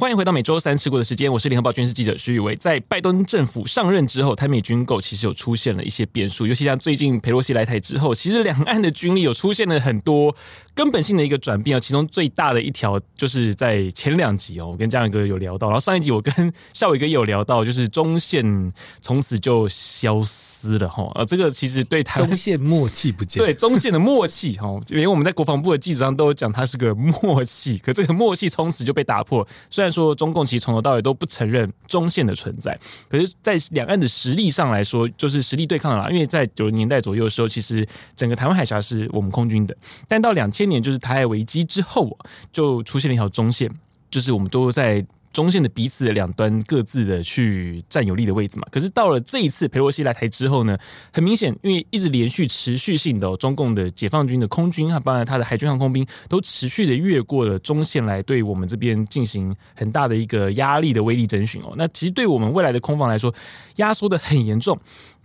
欢迎回到每周三持股的时间，我是联合报军事记者徐宇威。在拜登政府上任之后，台美军购其实有出现了一些变数，尤其像最近佩洛西来台之后，其实两岸的军力有出现了很多根本性的一个转变啊。其中最大的一条就是在前两集哦，我跟嘉远哥有聊到，然后上一集我跟孝伟哥也有聊到，就是中线从此就消失了哈。啊，这个其实对台中线默契不见，对中线的默契哈，因为我们在国防部的记者上都有讲，它是个默契，可这个默契从此就被打破。虽然说中共其实从头到尾都不承认中线的存在，可是，在两岸的实力上来说，就是实力对抗了。因为在九十年代左右的时候，其实整个台湾海峡是我们空军的，但到两千年就是台海危机之后，就出现了一条中线，就是我们都在。中线的彼此的两端各自的去占有利的位置嘛，可是到了这一次裴洛西来台之后呢，很明显，因为一直连续持续性的、哦、中共的解放军的空军啊，包括他的海军航空兵，都持续的越过了中线来对我们这边进行很大的一个压力的威力征询哦。那其实对我们未来的空防来说，压缩的很严重，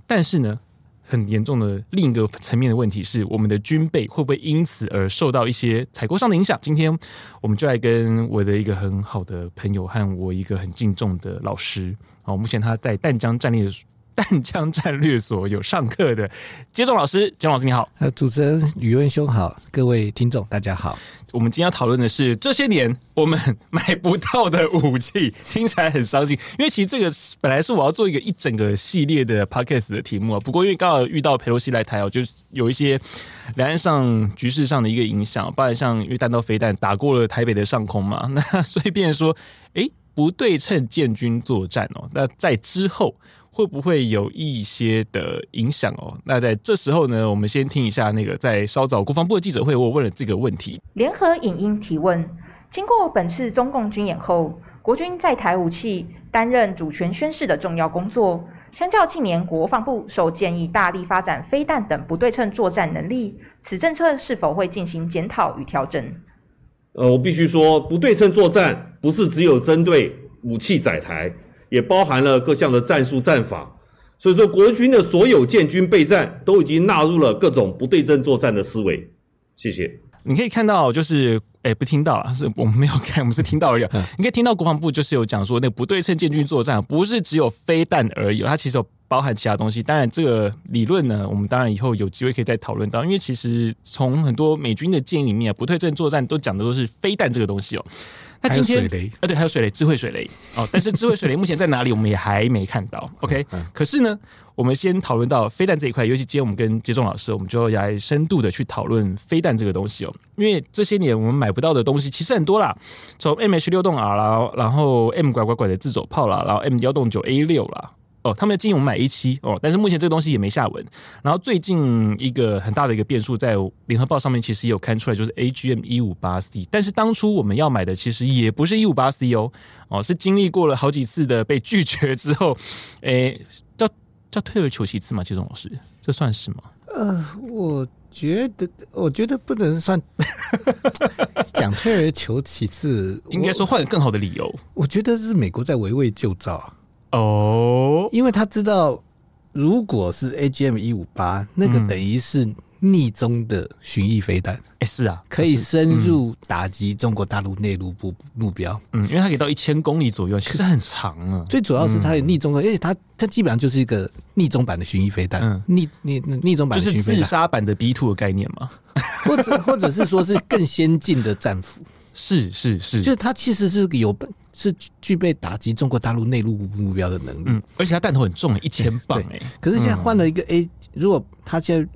但是呢。很严重的另一个层面的问题是，我们的军备会不会因此而受到一些采购上的影响？今天我们就来跟我的一个很好的朋友和我一个很敬重的老师，哦，目前他在淡江战略淡江战略所有上课的接种老师，江老师你好，呃，主持人宇文兄好，各位听众大家好。我们今天要讨论的是这些年我们买不到的武器，听起来很伤心。因为其实这个本来是我要做一个一整个系列的 podcast 的题目啊，不过因为刚好遇到佩洛西来台哦，就有一些两岸上局势上的一个影响，包含像因为弹道飞弹打过了台北的上空嘛，那所以变成说，诶，不对称建军作战哦，那在之后。会不会有一些的影响哦？那在这时候呢，我们先听一下那个在稍早国防部的记者会，我问了这个问题。联合影音提问：经过本次中共军演后，国军在台武器担任主权宣示的重要工作。相较近年国防部受建议大力发展飞弹等不对称作战能力，此政策是否会进行检讨与调整？呃，我必须说，不对称作战不是只有针对武器载台。也包含了各项的战术战法，所以说国军的所有建军备战都已经纳入了各种不对称作战的思维。谢谢。你可以看到，就是哎、欸，不听到了，是我们没有看，我们是听到而已。嗯、你可以听到国防部就是有讲说，那个不对称建军作战不是只有飞弹而已，它其实有包含其他东西。当然，这个理论呢，我们当然以后有机会可以再讨论到，因为其实从很多美军的建议里面，不对称作战都讲的都是飞弹这个东西哦。那今天，啊，对，还有水雷，智慧水雷哦。但是 智慧水雷目前在哪里，我们也还没看到。OK，可是呢，我们先讨论到飞弹这一块，尤其今天我们跟杰仲老师，我们就要来深度的去讨论飞弹这个东西哦。因为这些年我们买不到的东西其实很多啦，从 MH 六洞 R 啦，然后 M 拐拐拐的自走炮啦，然后 M 幺洞九 A 六啦。哦，他们的建议我们买 A 七哦，但是目前这个东西也没下文。然后最近一个很大的一个变数，在联合报上面其实也有看出来，就是 AGM 一五八 C。但是当初我们要买的其实也不是一五八 C 哦，哦，是经历过了好几次的被拒绝之后，诶，叫叫退而求其次嘛，接种老师，这算是吗？呃，我觉得，我觉得不能算 讲退而求其次，应该说换个更好的理由。我觉得是美国在围魏救赵啊。哦，因为他知道，如果是 AGM 一五八，那个等于是逆中的巡弋飞弹，哎，是啊，可以深入打击中国大陆内陆部目标，嗯，因为它可以到一千公里左右，其实很长啊。最主要是它有逆中的，而且它它基本上就是一个逆中版的巡弋飞弹，嗯，逆逆逆中版就是自杀版的 B two 的概念嘛，或者或者是说是更先进的战斧，是是是，就是它其实是有本。是具备打击中国大陆内陆目标的能力，嗯，而且它弹头很重，一千磅哎。可是现在换了一个 A，、嗯、如果它现在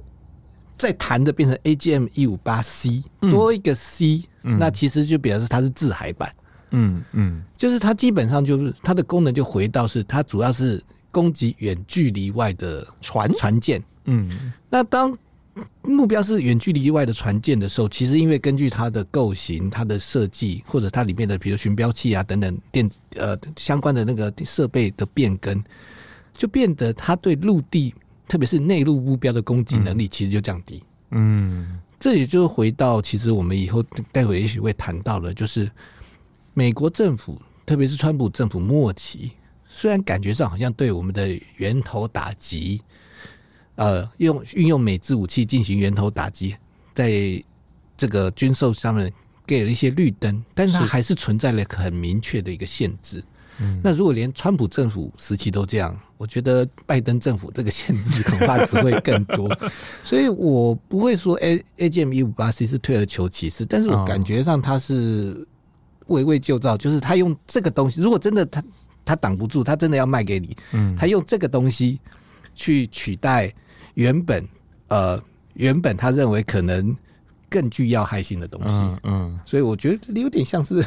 再弹的变成 AGM 一五八 C，多一个 C，、嗯、那其实就表示它是自海版，嗯嗯，就是它基本上就是它的功能就回到是它主要是攻击远距离外的船？船舰，嗯，那当。目标是远距离以外的船舰的时候，其实因为根据它的构型、它的设计，或者它里面的比如寻标器啊等等电呃相关的那个设备的变更，就变得它对陆地，特别是内陆目标的攻击能力，其实就降低。嗯，这也就回到其实我们以后待会也许会谈到的，就是美国政府，特别是川普政府末期虽然感觉上好像对我们的源头打击，呃，用运用美制武器进行源头打击，在这个军售上面给了一些绿灯，但是它还是存在了很明确的一个限制。嗯，那如果连川普政府时期都这样，我觉得拜登政府这个限制恐怕只会更多。所以我不会说 A A G M 一五八 C 是退而求其次，但是我感觉上它是围魏救赵，就是他用这个东西，如果真的他他挡不住，他真的要卖给你，嗯，他用这个东西去取代原本呃原本他认为可能。更具要害性的东西，嗯，嗯，所以我觉得有点像是围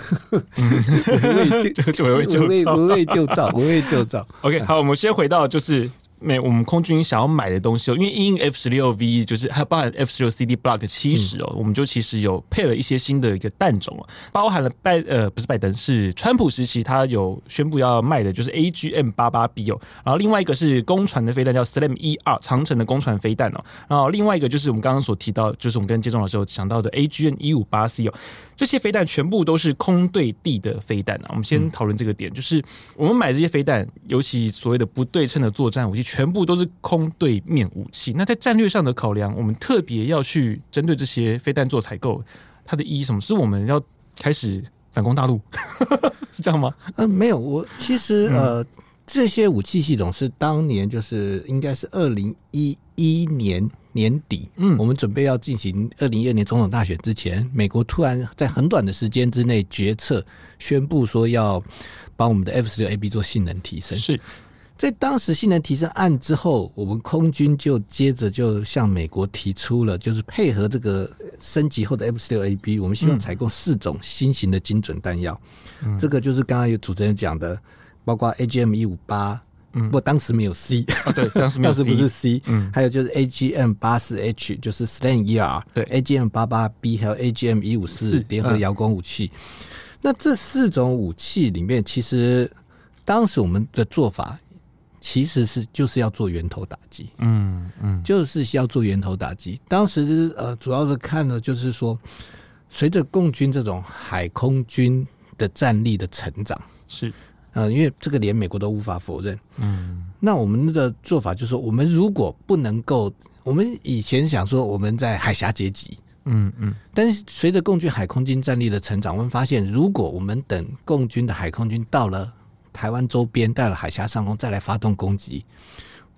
魏救围魏救赵，围魏救赵，围魏救赵。OK，好，我们先回到就是。没，我们空军想要买的东西哦，因为因 F 十六 V 就是还有包含 F 十六 CD Block 七十哦，我们就其实有配了一些新的一个弹种哦，包含了拜呃不是拜登是川普时期他有宣布要卖的就是 AGM 八八 B 哦，然后另外一个是公船的飞弹叫 SLAM 一二长城的公船飞弹哦，然后另外一个就是我们刚刚所提到，就是我们跟建忠老师有讲到的 AGM 一五八 C 哦，这些飞弹全部都是空对地的飞弹啊，我们先讨论这个点，就是我们买这些飞弹，尤其所谓的不对称的作战武器。全部都是空对面武器。那在战略上的考量，我们特别要去针对这些飞弹做采购，它的意义什么？是我们要开始反攻大陆，是这样吗？呃，没有，我其实呃，这些武器系统是当年就是应该是二零一一年年底，嗯，我们准备要进行二零一二年总统大选之前，美国突然在很短的时间之内决策宣布说要帮我们的 F 十六 A B 做性能提升，是。在当时性能提升案之后，我们空军就接着就向美国提出了，就是配合这个升级后的 F 十六 A B，我们希望采购四种新型的精准弹药。嗯、这个就是刚刚有主持人讲的，包括 A G M 一五八，不过当时没有 C，、啊、对，当时没有 C，当时不是 C，嗯，还有就是 A G M 八四 H，就是 SLAN ER，，对，A G M 八八 B 还有 A G M 一五四联合遥攻武器。嗯、那这四种武器里面，其实当时我们的做法。其实是就是要做源头打击，嗯嗯，就是要做源头打击。当时呃，主要是看的就是说，随着共军这种海空军的战力的成长，是。呃，因为这个连美国都无法否认，嗯，那我们的做法就是说，我们如果不能够，我们以前想说我们在海峡截击，嗯嗯，但是随着共军海空军战力的成长，我们发现，如果我们等共军的海空军到了。台湾周边带了海峡上空再来发动攻击，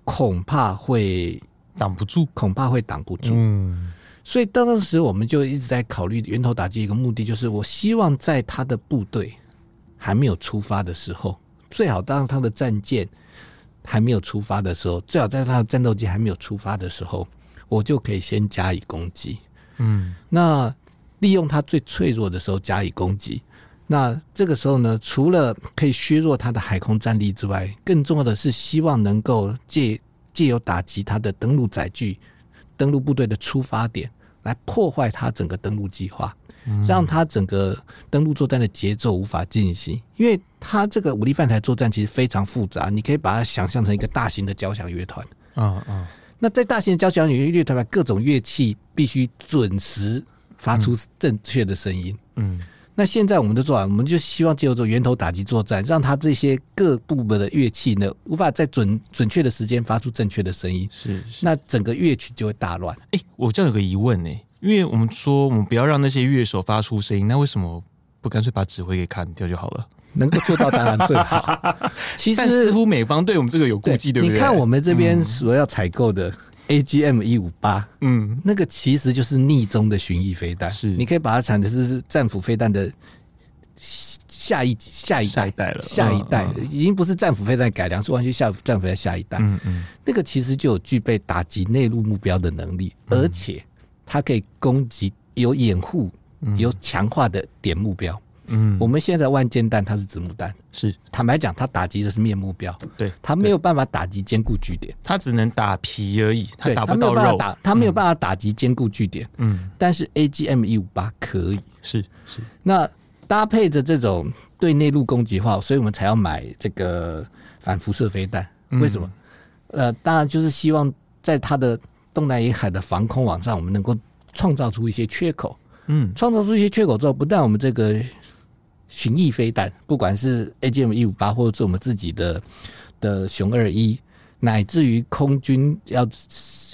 恐怕会挡不住，恐怕会挡不住。嗯，所以当时我们就一直在考虑源头打击一个目的，就是我希望在他的部队还没有出发的时候，最好当他的战舰还没有出发的时候，最好在他的战斗机还没有出发的时候，我就可以先加以攻击。嗯，那利用他最脆弱的时候加以攻击。那这个时候呢，除了可以削弱他的海空战力之外，更重要的是希望能够借借由打击他的登陆载具、登陆部队的出发点，来破坏他整个登陆计划，让他整个登陆作战的节奏无法进行。因为他这个武力犯台作战其实非常复杂，你可以把它想象成一个大型的交响乐团。嗯嗯。那在大型的交响乐乐团，各种乐器必须准时发出正确的声音。嗯。那现在我们的做法，我们就希望借由这源头打击作战，让他这些各部门的乐器呢，无法在准准确的时间发出正确的声音。是，是，那整个乐曲就会大乱。哎、欸，我这样有个疑问呢，因为我们说我们不要让那些乐手发出声音，那为什么不干脆把指挥给砍掉就好了？能够做到当然最好。其实似乎美方对我们这个有顾忌，对不对？你看我们这边所要采购的。A G M 一五八，嗯，那个其实就是逆中的巡弋飞弹，是，你可以把它产的是战斧飞弹的下一下一代。下一代了，下一代。已经不是战斧飞弹改良，是完全下战斧的下一代，嗯嗯，那个其实就有具备打击内陆目标的能力，而且它可以攻击有掩护、有强化的点目标。嗯，我们现在万箭弹它是子母弹，是。坦白讲，它打击的是面目标，对，它没有办法打击坚固据点，它只能打皮而已，它打不到肉，打它没有办法打击坚固据点，嗯，但是 A G M 一五八可以，是是，那搭配着这种对内陆攻击的话，所以我们才要买这个反辐射飞弹，为什么？呃，当然就是希望在它的东南沿海的防空网上，我们能够创造出一些缺口，嗯，创造出一些缺口之后，不但我们这个。巡弋飞弹，不管是 AGM 一五八，或者是我们自己的的熊二一，乃至于空军要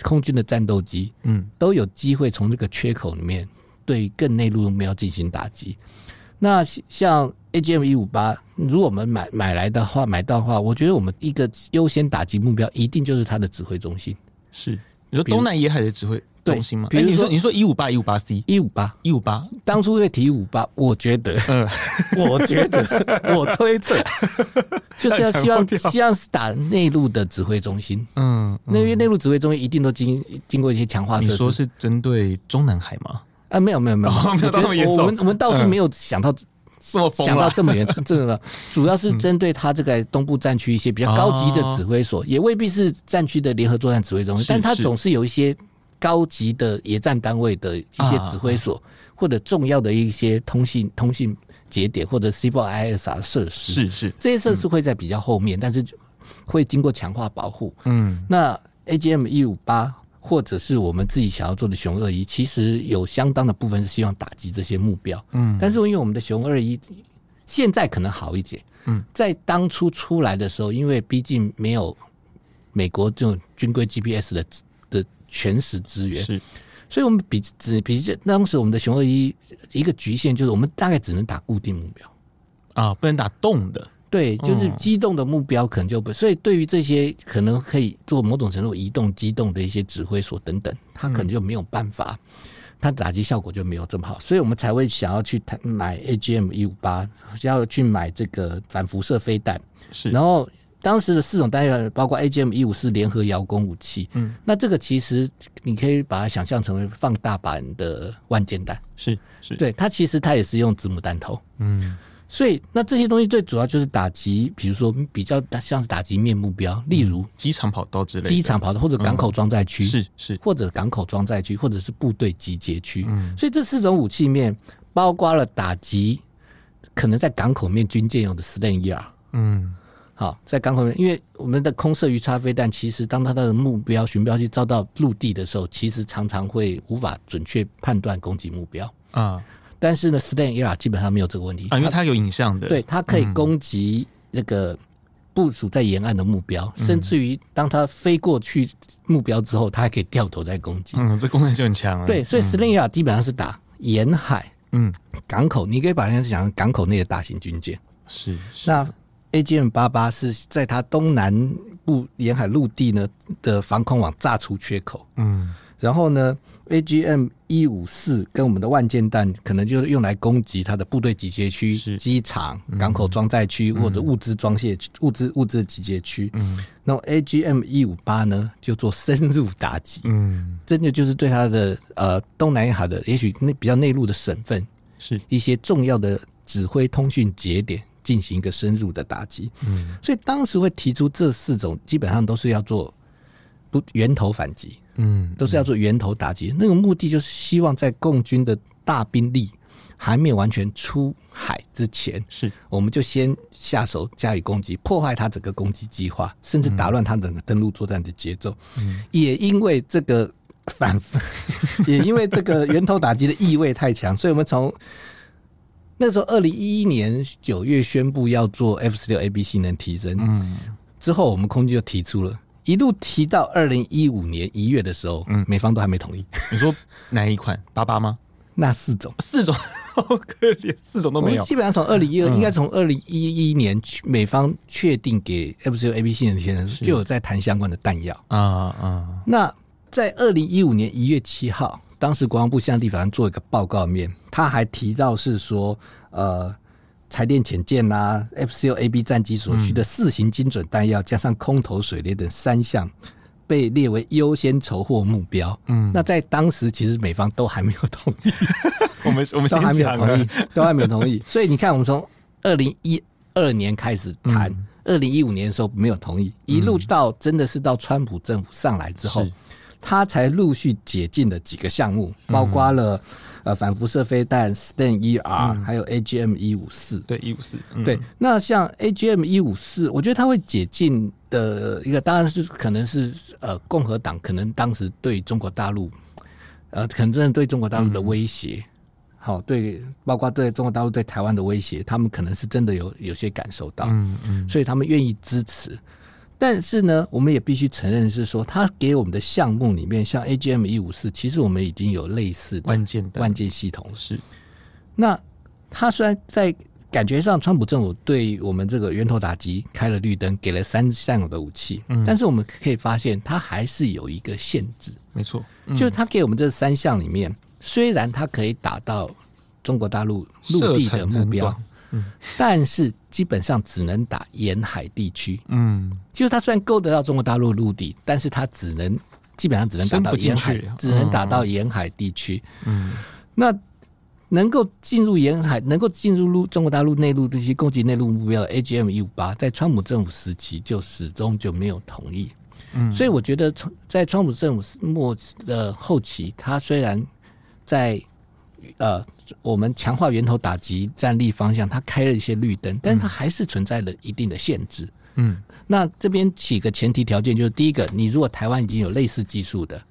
空军的战斗机，嗯，都有机会从这个缺口里面对更内陆目标进行打击。那像 AGM 一五八，如果我们买买来的话，买到的话，我觉得我们一个优先打击目标一定就是它的指挥中心。是，你说东南沿海的指挥中心吗？比如说，你说一五八一五八 C 一五八。一五八，当初会提一五八，我觉得，嗯，我觉得，我推测，就是要希望希望是打内陆的指挥中心。嗯，那因为内陆指挥中心一定都经经过一些强化设施。你说是针对中南海吗？啊，没有没有没有，没有这么严重。我们我们倒是没有想到这么想到这么远，真的，主要是针对他这个东部战区一些比较高级的指挥所，也未必是战区的联合作战指挥中心，但他总是有一些高级的野战单位的一些指挥所，或者重要的一些通信通信节点或者 C4ISR 设施，是是这些设施会在比较后面，但是会经过强化保护。嗯，那 AGM 一五八。或者是我们自己想要做的熊二一，其实有相当的部分是希望打击这些目标。嗯，但是因为我们的熊二一现在可能好一点。嗯，在当初出来的时候，因为毕竟没有美国这种军规 GPS 的的全时支援，是，所以我们比只比当时我们的雄二一一个局限就是我们大概只能打固定目标。啊，不能打动的。对，就是机动的目标可能就不，所以对于这些可能可以做某种程度移动、机动的一些指挥所等等，他可能就没有办法，他打击效果就没有这么好，所以我们才会想要去买 AGM 一五八，要去买这个反辐射飞弹。是，然后当时的四种弹药包括 AGM 一五四联合遥攻武器，嗯，那这个其实你可以把它想象成为放大版的万箭弹，是是，对，它其实它也是用子母弹头，嗯。所以，那这些东西最主要就是打击，比如说比较像是打击面目标，例如机场跑道之类的，机场跑道或者港口装载区，是是，或者港口装载区，或者是部队集结区。嗯，所以这四种武器面包括了打击可能在港口面军舰用的 SLAM-E-R。嗯，好，在港口，因为我们的空射鱼叉飞弹，其实当它的目标巡标器遭到陆地的时候，其实常常会无法准确判断攻击目标啊。但是呢，Stan Era 基本上没有这个问题啊，因为它有影像的，对，它可以攻击那个部署在沿岸的目标，嗯、甚至于当它飞过去目标之后，它还可以掉头再攻击。嗯，这功能就很强了。对，所以 Stan Era 基本上是打沿海，嗯，港口，你可以把它想成港口内的大型军舰。是，是。那 AGM 八八是在它东南部沿海陆地呢的防空网炸出缺口。嗯。然后呢，AGM 一五四跟我们的万箭弹可能就是用来攻击它的部队集结区、机场、港口装载区或者物资装卸物资物资集结区。嗯，那 AGM 一五八呢，就做深入打击。嗯，真的就是对它的呃东南海的，也许那比较内陆的省份，是一些重要的指挥通讯节点进行一个深入的打击。嗯，所以当时会提出这四种，基本上都是要做不源头反击。嗯，都是要做源头打击，那个目的就是希望在共军的大兵力还没有完全出海之前，是我们就先下手加以攻击，破坏他整个攻击计划，甚至打乱他整个登陆作战的节奏。嗯，也因为这个反，也因为这个源头打击的意味太强，所以我们从那时候二零一一年九月宣布要做 F 十六 A B 性能提升，嗯，之后我们空军就提出了。一路提到二零一五年一月的时候，嗯，美方都还没同意。你说哪一款？八八吗？那四种，四种，好可怜，四种都没有。基本上从二零一二，应该从二零一一年，美方确定给 F 十六 A B 性能提升，就有在谈相关的弹药啊啊。那在二零一五年一月七号，当时国防部向立法院做一个报告面，他还提到是说，呃。柴电潜舰呐，F 十六 A B 战机所需的四型精准弹药，加上空投水雷等三项，被列为优先筹获目标。嗯，那在当时其实美方都还没有同意，我们我们都还没有同意，都还没有同意。所以你看，我们从二零一二年开始谈，二零一五年的时候没有同意，一路到真的是到川普政府上来之后，他才陆续解禁了几个项目，包括了。呃，反辐射飞弹，stan E R，还有 AGM 一五四，对一五四，对。那像 AGM 一五四，我觉得它会解禁的一个，当然是可能是呃，共和党可能当时对中国大陆，呃，可能真的对中国大陆的威胁，好，对，包括对中国大陆对台湾的威胁，他们可能是真的有有些感受到，嗯嗯，所以他们愿意支持。但是呢，我们也必须承认是说，他给我们的项目里面，像 AGM 一五四，其实我们已经有类似的关键关键系统是。那他虽然在感觉上，川普政府对我们这个源头打击开了绿灯，给了三项的武器，嗯，但是我们可以发现，它还是有一个限制。没错，嗯，就是他给我们这三项里面，虽然它可以打到中国大陆陆地的目标。嗯，但是基本上只能打沿海地区。嗯，就是它虽然够得到中国大陆陆地，但是它只能基本上只能打到沿海，只能打到沿海地区。嗯，那能够进入沿海，能够进入陆中国大陆内陆这些攻击内陆目标的 AGM 一五八，在川普政府时期就始终就没有同意。嗯，所以我觉得在川普政府末的后期，他虽然在呃。我们强化源头打击战力方向，它开了一些绿灯，但是它还是存在了一定的限制。嗯，那这边几个前提条件就是：第一个，你如果台湾已经有类似技术的，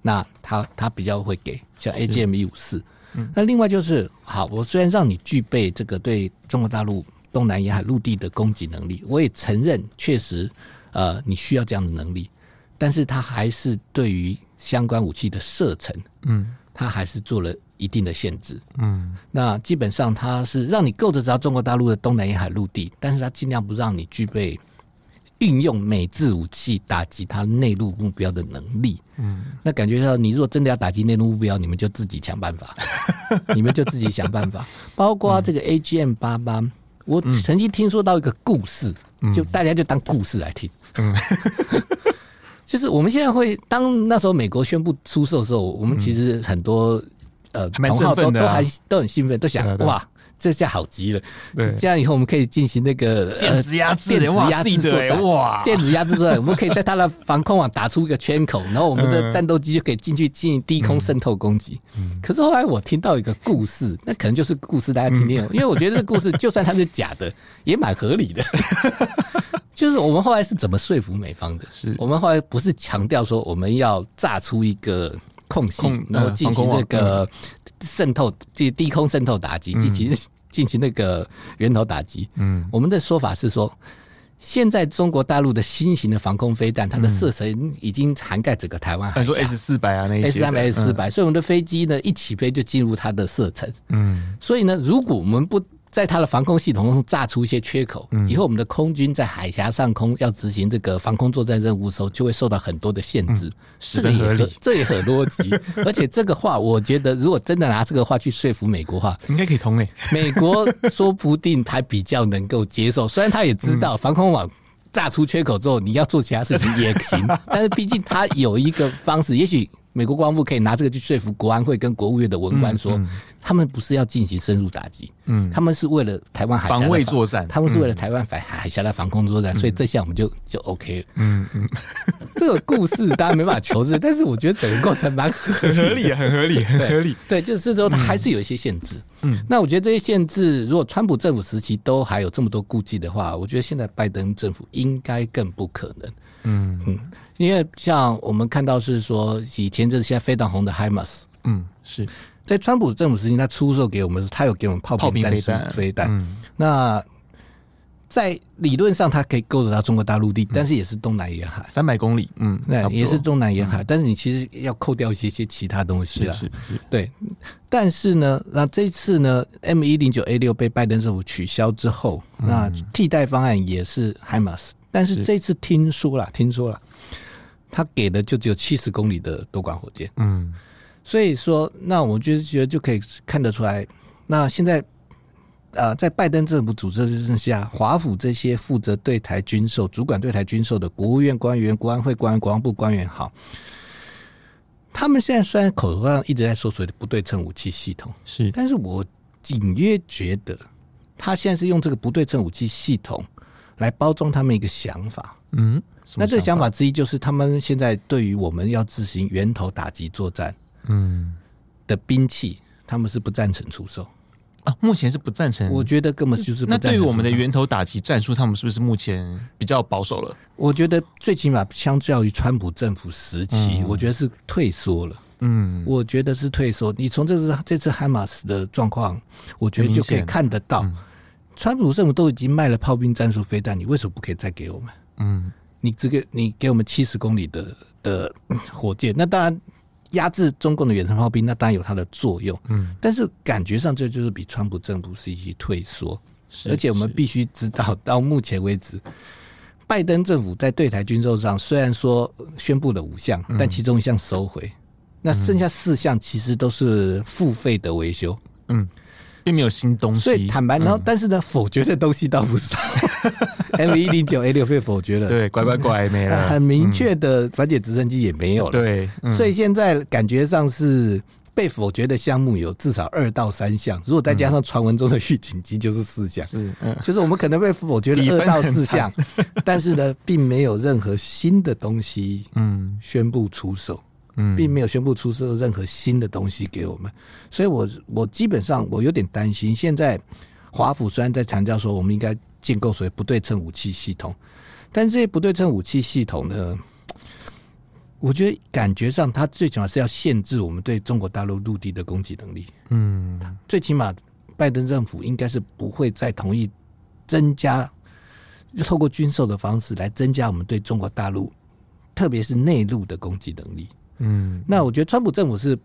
那它它比较会给，像 AGM 一五四。嗯，那另外就是，好，我虽然让你具备这个对中国大陆东南沿海陆地的攻击能力，我也承认确实，呃，你需要这样的能力，但是它还是对于相关武器的射程，嗯，它还是做了。一定的限制，嗯，那基本上它是让你够得着中国大陆的东南沿海陆地，但是它尽量不让你具备运用美制武器打击它内陆目标的能力，嗯，那感觉到你如果真的要打击内陆目标，你们就自己想办法，你们就自己想办法，包括这个 AGM 八八，我曾经听说到一个故事，就大家就当故事来听，嗯，就是我们现在会当那时候美国宣布出售的时候，我们其实很多。呃，同号都都还都很兴奋，都想哇，这下好极了。对，这样以后我们可以进行那个电子压制，电子压制作战，哇，电子压制作战，我们可以在它的防空网打出一个圈口，然后我们的战斗机就可以进去进行低空渗透攻击。可是后来我听到一个故事，那可能就是故事，大家听听。因为我觉得这个故事就算它是假的，也蛮合理的。就是我们后来是怎么说服美方的？是我们后来不是强调说我们要炸出一个。空隙，然后进行这个渗透，这低空渗透打击，进行进行那个源头打击。嗯，我们的说法是说，现在中国大陆的新型的防空飞弹，它的射程已经涵盖整个台湾海峡。说 S 四百啊，那些。S 三百、S 四百，所以我们的飞机呢一起飞就进入它的射程。嗯，所以呢，如果我们不在它的防空系统中炸出一些缺口，以后我们的空军在海峡上空要执行这个防空作战任务的时候，就会受到很多的限制。是的，合理，这也很逻辑。而且这个话，我觉得如果真的拿这个话去说服美国话，应该可以通诶。美国说不定还比较能够接受，虽然他也知道防空网炸出缺口之后，你要做其他事情也行，但是毕竟他有一个方式，也许。美国国防部可以拿这个去说服国安会跟国务院的文官说，他们不是要进行深入打击，嗯，他们是为了台湾海峡防卫作战，他们是为了台湾海海峡的防空作战，所以这下我们就就 OK 了，嗯嗯。这个故事当然没办法求证，但是我觉得整个过程蛮很合理，很合理，很合理。对，就是说它还是有一些限制，嗯。那我觉得这些限制，如果川普政府时期都还有这么多顾忌的话，我觉得现在拜登政府应该更不可能，嗯。嗯。因为像我们看到是说，以前就是现在非常红的海马斯，嗯，是在川普政府时期，他出售给我们，他有给我们炮兵战术飞弹。嗯，那在理论上，它可以够得到中国大陆地，但是也是东南沿海三百公里，嗯，那也是东南沿海。但是你其实要扣掉一些些其他东西了，是是，对。但是呢，那这次呢，M 一零九 A 六被拜登政府取消之后，那替代方案也是海马斯，但是这次听说了，听说了。他给的就只有七十公里的多管火箭，嗯，所以说，那我就觉得就可以看得出来，那现在，呃，在拜登政府主政之下，华府这些负责对台军售、主管对台军售的国务院官员、国安会官员、国防部官员，好，他们现在虽然口头上一直在说所谓的不对称武器系统，是，但是我隐约觉得，他现在是用这个不对称武器系统来包装他们一个想法，嗯。那这个想法之一就是，他们现在对于我们要执行源头打击作战，嗯，的兵器，他们是不赞成出售啊。目前是不赞成，我觉得根本就是。那对于我们的源头打击战术，他们是不是目前比较保守了？我觉得最起码相较于川普政府时期，我觉得是退缩了。嗯，我觉得是退缩。你从这次这次哈马斯的状况，我觉得就可以看得到，川普政府都已经卖了炮兵战术飞弹，你为什么不可以再给我们？嗯，你这个你给我们七十公里的的火箭，那当然压制中共的远程炮兵，那当然有它的作用。嗯，但是感觉上这就是比川普政府是一些退缩，而且我们必须知道，到目前为止。拜登政府在对台军售上虽然说宣布了五项，但其中一项收回，嗯、那剩下四项其实都是付费的维修，嗯，并没有新东西。所以坦白，然后但是呢，否决的东西倒不少。M 一零九 A 六被否决了，对，乖乖乖没了。很明确的反解直升机也没有了，对。所以现在感觉上是。被否决的项目有至少二到三项，如果再加上传闻中的预警机，就是四项。是，嗯，就是我们可能被否决了二到四项，但是呢，并没有任何新的东西，嗯，宣布出手，嗯，并没有宣布出售任何新的东西给我们，所以我我基本上我有点担心，现在华府虽然在强调说我们应该建构所谓不对称武器系统，但这些不对称武器系统呢？我觉得感觉上，它最起码是要限制我们对中国大陆陆地的攻击能力。嗯，最起码拜登政府应该是不会再同意增加，透过军售的方式来增加我们对中国大陆，特别是内陆的攻击能力。嗯，那我觉得川普政府是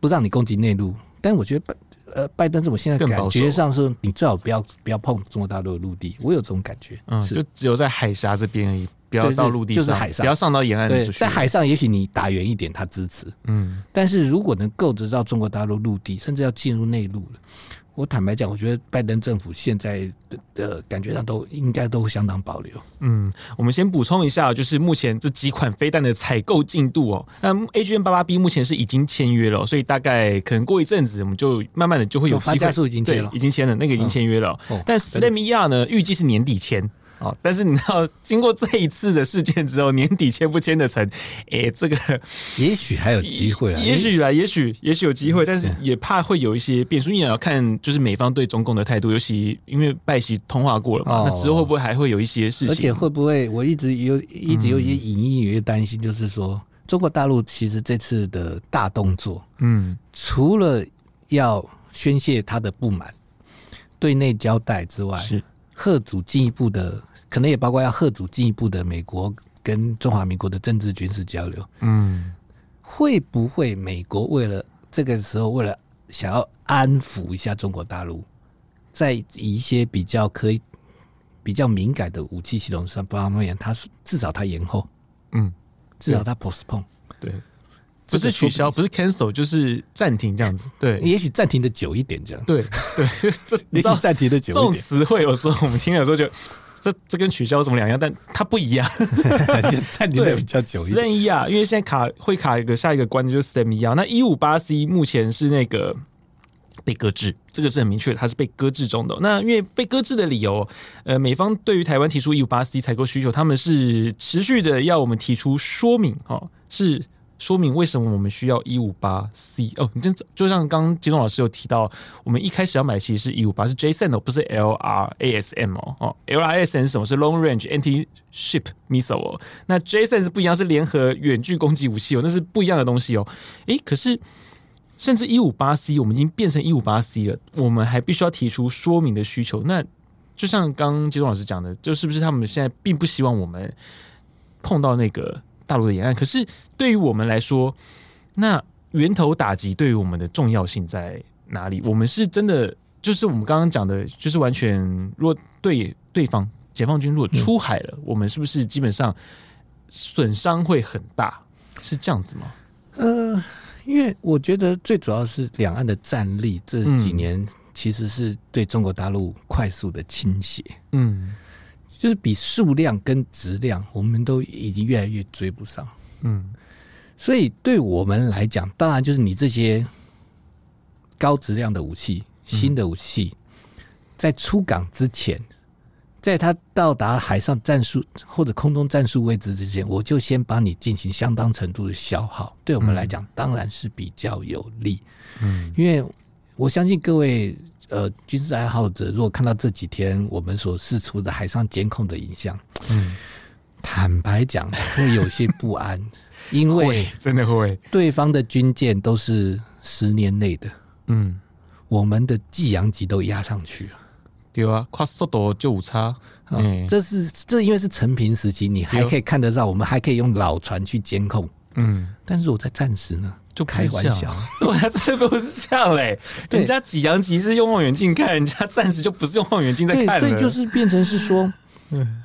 不让你攻击内陆，但我觉得拜呃拜登政府现在感觉上是，你最好不要不要碰中国大陆的陆地。我有这种感觉，嗯，就只有在海峡这边而已。不要到陆地上，就是海上，不要上到沿岸。对，在海上，也许你打远一点，他支持。嗯，但是如果能够得到中国大陆陆地，甚至要进入内陆了，我坦白讲，我觉得拜登政府现在的的感觉上都应该都相当保留。嗯，我们先补充一下，就是目前这几款飞弹的采购进度哦。那 AGM 八八 B 目前是已经签约了，所以大概可能过一阵子，我们就慢慢的就会有机会。发数已经签了，已经签了，那个已经签约了。嗯哦、但 SLAM-ER 呢，预计是年底签。哦，但是你知道，经过这一次的事件之后，年底签不签得成？哎、欸，这个 也许还有机会啊，也许啦，也许也许有机会，但是也怕会有一些变数，因为也要看就是美方对中共的态度，尤其因为拜习通话过了嘛，哦、那之后会不会还会有一些事情？而且会不会，我一直有一直有一些隐隐约约担心，就是说、嗯、中国大陆其实这次的大动作，嗯，除了要宣泄他的不满、对内交代之外，是。吓阻进一步的，可能也包括要贺阻进一步的美国跟中华民国的政治军事交流。嗯，会不会美国为了这个时候，为了想要安抚一下中国大陆，在一些比较可以比较敏感的武器系统上方面，他至少他延后，嗯，至少他 postpone，对。不是取消，不是 cancel，就是暂停这样子。对，你也许暂停的久一点，这样。对 对，这你知道暂停的久一点，这种词汇有时候我们听了说就，这这跟取消有什么两样？但它不一样，就暂停的比较久一点。SLAM-1 啊，因为现在卡会卡一个下一个关就是 SLAM-1，那一五八 C 目前是那个被搁置，这个是很明确的，它是被搁置中的。那因为被搁置的理由，呃，美方对于台湾提出一五八 C 采购需求，他们是持续的要我们提出说明，哈，是。说明为什么我们需要一五八 C 哦，你这就像刚刚金东老师有提到，我们一开始要买其实是一五八，是 JSON 哦，不是 LRASM 哦哦，LRASM 是什么？是 Long Range Anti-Ship Missile 哦，那 JSON 是不一样，是联合远距攻击武器哦，那是不一样的东西哦。诶，可是甚至一五八 C 我们已经变成一五八 C 了，我们还必须要提出说明的需求。那就像刚刚金东老师讲的，就是不是他们现在并不希望我们碰到那个。大陆的沿岸，可是对于我们来说，那源头打击对于我们的重要性在哪里？我们是真的，就是我们刚刚讲的，就是完全，如果对对方解放军如果出海了，嗯、我们是不是基本上损伤会很大？是这样子吗？呃，因为我觉得最主要是两岸的战力这几年其实是对中国大陆快速的倾斜。嗯。就是比数量跟质量，我们都已经越来越追不上。嗯，所以对我们来讲，当然就是你这些高质量的武器、新的武器，在出港之前，在它到达海上战术或者空中战术位置之前，我就先帮你进行相当程度的消耗。对我们来讲，当然是比较有利。嗯，因为我相信各位。呃，军事爱好者如果看到这几天我们所释出的海上监控的影像，嗯，坦白讲，会有些不安，因为真的会，对方的军舰都是十年内的，嗯，我们的济阳级都压上去了，对啊，跨速度就有差，嗯，这是这因为是成平时期，你还可以看得到，我们还可以用老船去监控，嗯，但是我在战时呢，就开玩笑，对啊，这不是像嘞，人家济阳级是用望远镜看，人家暂时就不是用望远镜在看，所以就是变成是说，嗯。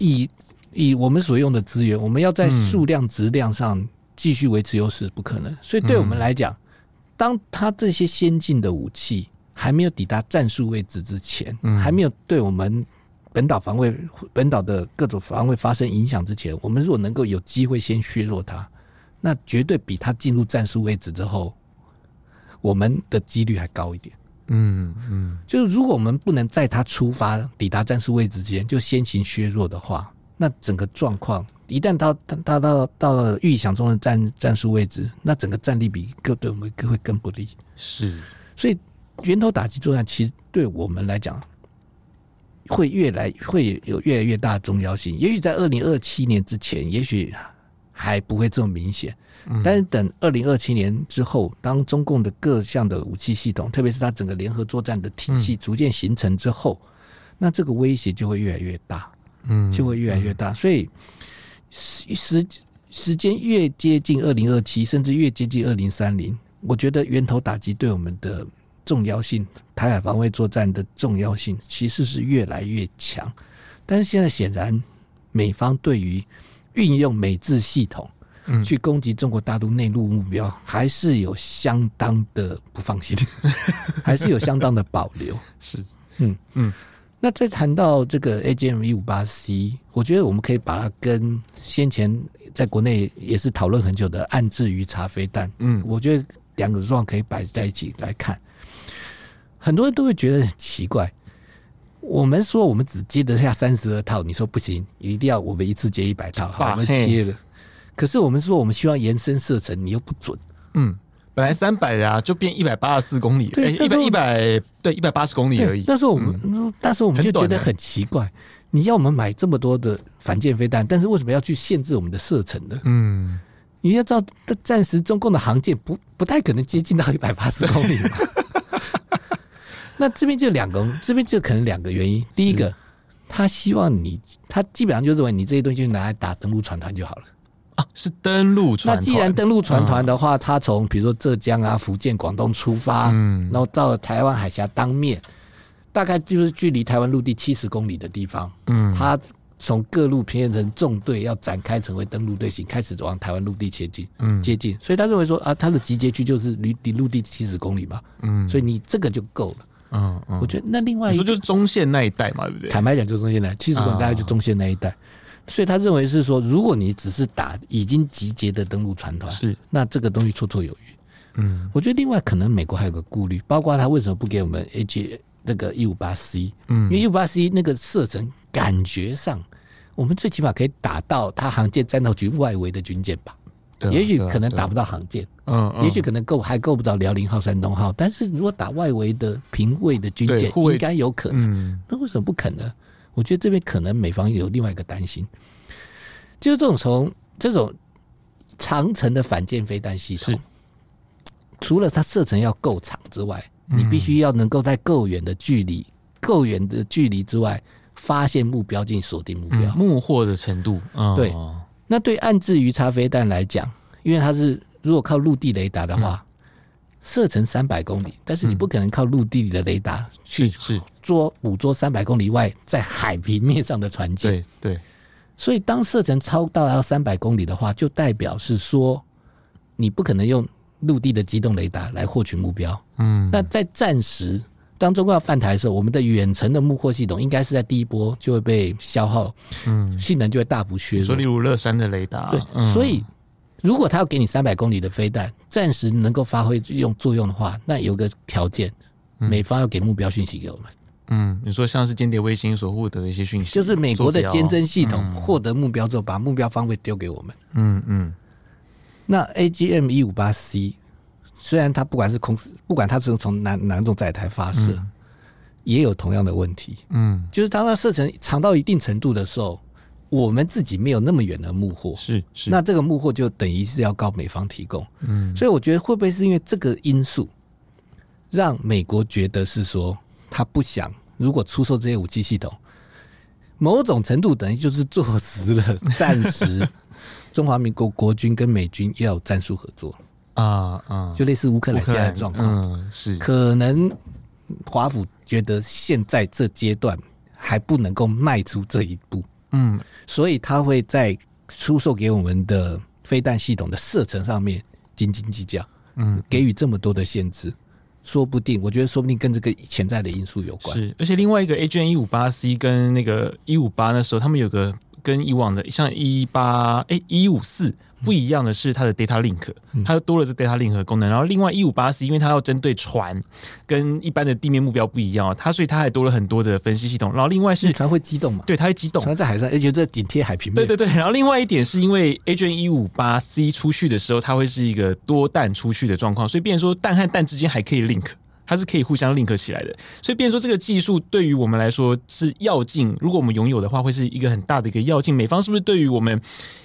以以我们所用的资源，我们要在数量、质量上继续维持优势，不可能。所以，对我们来讲，当他这些先进的武器还没有抵达战术位置之前，还没有对我们本岛防卫、本岛的各种防卫发生影响之前，我们如果能够有机会先削弱它，那绝对比他进入战术位置之后，我们的几率还高一点。嗯嗯，就是如果我们不能在他出发抵达战术位置之前就先行削弱的话，那整个状况一旦到他到到了预想中的战战术位置，那整个战力比各对我们各会更不利。是，所以源头打击作战其实对我们来讲会越来会有越来越大的重要性。也许在二零二七年之前，也许还不会这么明显。但是等二零二七年之后，当中共的各项的武器系统，特别是它整个联合作战的体系逐渐形成之后，那这个威胁就会越来越大，嗯，就会越来越大。所以时时间越接近二零二七，甚至越接近二零三零，我觉得源头打击对我们的重要性，台海防卫作战的重要性，其实是越来越强。但是现在显然，美方对于运用美制系统。去攻击中国大陆内陆目标，还是有相当的不放心，还是有相当的保留。是，嗯嗯。那再谈到这个 AGM 一五八 C，我觉得我们可以把它跟先前在国内也是讨论很久的暗置鱼茶飞弹，嗯，我觉得两个状况可以摆在一起来看。很多人都会觉得很奇怪，我们说我们只接得下三十二套，你说不行，一定要我们一次接一百套，好，我们接了。可是我们说，我们希望延伸射程，你又不准。嗯，本来三百啊，就变一百八十四公里，对，一百一百，对，一百八十公里而已。那时候我们，嗯、但是我们就觉得很奇怪，你要我们买这么多的反舰飞弹，但是为什么要去限制我们的射程呢？嗯，你要知道，暂时中共的航舰不不太可能接近到一百八十公里嘛。那这边就两个，这边就可能两个原因。第一个，他希望你，他基本上就认为你这些东西就拿来打登陆船团就好了。啊，是登陆船。那既然登陆船团的话，嗯、他从比如说浙江啊、福建、广东出发，嗯，然后到了台湾海峡当面，大概就是距离台湾陆地七十公里的地方，嗯，他从各路编成纵队，要展开成为登陆队形，开始往台湾陆地接近，嗯，接近。所以他认为说啊，他的集结区就是离离陆地七十公里嘛，嗯，所以你这个就够了，嗯嗯。我觉得那另外你说就是中线那一带嘛，对不对？坦白讲，就是中线那七十公里，大概就中线那一带。所以他认为是说，如果你只是打已经集结的登陆船团，是那这个东西绰绰有余。嗯，我觉得另外可能美国还有个顾虑，包括他为什么不给我们 A G 那个一五八 C？嗯，因为一五八 C 那个射程感觉上，我们最起码可以打到他航舰战斗局外围的军舰吧？对，也许可能打不到航舰，嗯，也许可能够还够不着辽宁号、山东号，但是如果打外围的平卫的军舰，应该有可能。那为什么不可能？我觉得这边可能美方有另外一个担心，就是这种从这种长程的反舰飞弹系统，除了它射程要够长之外，你必须要能够在够远的距离、够远的距离之外发现目标进行锁定目标，目获的程度。对，那对暗制鱼叉飞弹来讲，因为它是如果靠陆地雷达的话。射程三百公里，但是你不可能靠陆地里的雷达去捉捕捉三百公里外在海平面上的船舰。对对，所以当射程超到要三百公里的话，就代表是说你不可能用陆地的机动雷达来获取目标。嗯，那在战时当中国要犯台的时候，我们的远程的目获系统应该是在第一波就会被消耗，嗯，性能就会大幅削弱。说例如乐山的雷达，对，嗯、所以。如果他要给你三百公里的飞弹，暂时能够发挥用作用的话，那有个条件，美方要给目标讯息给我们。嗯，你说像是间谍卫星所获得的一些讯息，就是美国的监侦系统获得目标之后，把目标方位丢给我们。嗯嗯。那 AGM 一五八 C 虽然它不管是空，不管它是从哪哪种载台发射，也有同样的问题。嗯，就是当它射程长到一定程度的时候。我们自己没有那么远的幕货，是是，那这个幕货就等于是要告美方提供，嗯，所以我觉得会不会是因为这个因素，让美国觉得是说他不想如果出售这些武器系统，某种程度等于就是坐实了暂时 中华民国国军跟美军要有战术合作。啊啊，就类似乌克兰现在的状况，嗯，是。可能华府觉得现在这阶段还不能够迈出这一步。嗯，所以他会在出售给我们的飞弹系统的射程上面斤斤计较，嗯，给予这么多的限制，说不定，我觉得说不定跟这个潜在的因素有关。是，而且另外一个 AGM 一五八 C 跟那个一五八那时候，他们有个跟以往的像一八哎一五四。不一样的是它的 data link，它又多了这 data link 的功能。然后另外一五八 C，因为它要针对船，跟一般的地面目标不一样，它所以它还多了很多的分析系统。然后另外是船会机动嘛？对，它会机动，船在海上，而且在紧贴海平面。对对对。然后另外一点是因为 AGM 一五八 C 出去的时候，它会是一个多弹出去的状况，所以变成说弹和弹之间还可以 link。它是可以互相 link 起来的，所以变说这个技术对于我们来说是要进。如果我们拥有的话，会是一个很大的一个要进。美方是不是对于我们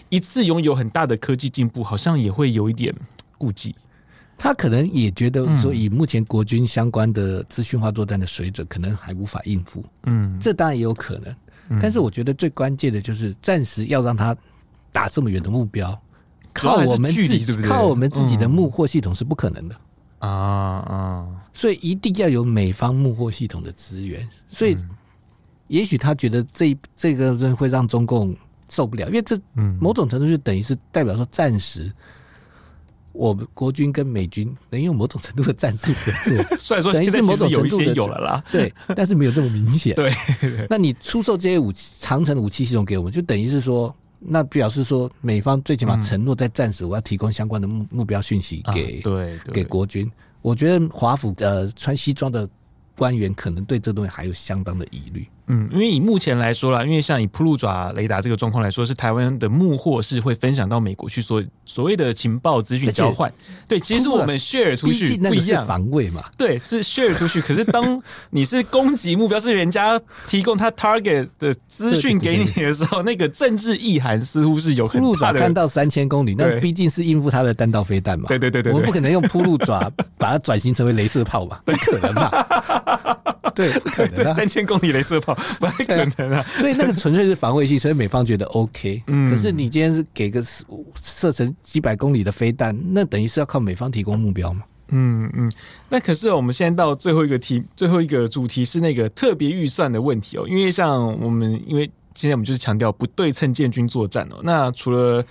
一次拥有很大的科技进步，好像也会有一点顾忌？他可能也觉得说，以目前国军相关的资讯化作战的水准，可能还无法应付。嗯，这当然也有可能。但是我觉得最关键的就是暂时要让他打这么远的目标，靠我们自己，靠我们自己的木货系统是不可能的。啊啊！所以一定要有美方幕后系统的支援。所以，也许他觉得这这个人会让中共受不了，因为这某种程度就等于是代表说，暂时我们国军跟美军能用某种程度的战术合作。虽然说现在某种有一些有了啦，对，但是没有这么明显。对，那你出售这些武器、长城武器系统给我们，就等于是说。那表示说，美方最起码承诺在战时，我要提供相关的目目标讯息给、对给国军。我觉得华府呃穿西装的官员可能对这东西还有相当的疑虑。嗯，因为以目前来说啦，因为像以铺路爪雷达这个状况来说，是台湾的幕货是会分享到美国去所所谓的情报资讯交换。对，其实我们 share 出去不一样，防卫嘛。对，是 share 出去。可是当你是攻击目标，是人家提供他 target 的资讯给你的时候，那个政治意涵似乎是有很大的。铺路爪看到三千公里，那毕竟是应付他的弹道飞弹嘛。对对对对，我们不可能用铺路爪把它转型成为镭射炮吧？不可能嘛？对，不 可能啊，三千公里雷射炮不太可能啊。所以那个纯粹是防卫性，所以美方觉得 OK。嗯，可是你今天是给个射程几百公里的飞弹，那等于是要靠美方提供目标嘛？嗯嗯。那可是我们现在到最后一个题，最后一个主题是那个特别预算的问题哦。因为像我们，因为现在我们就是强调不对称建军作战哦。那除了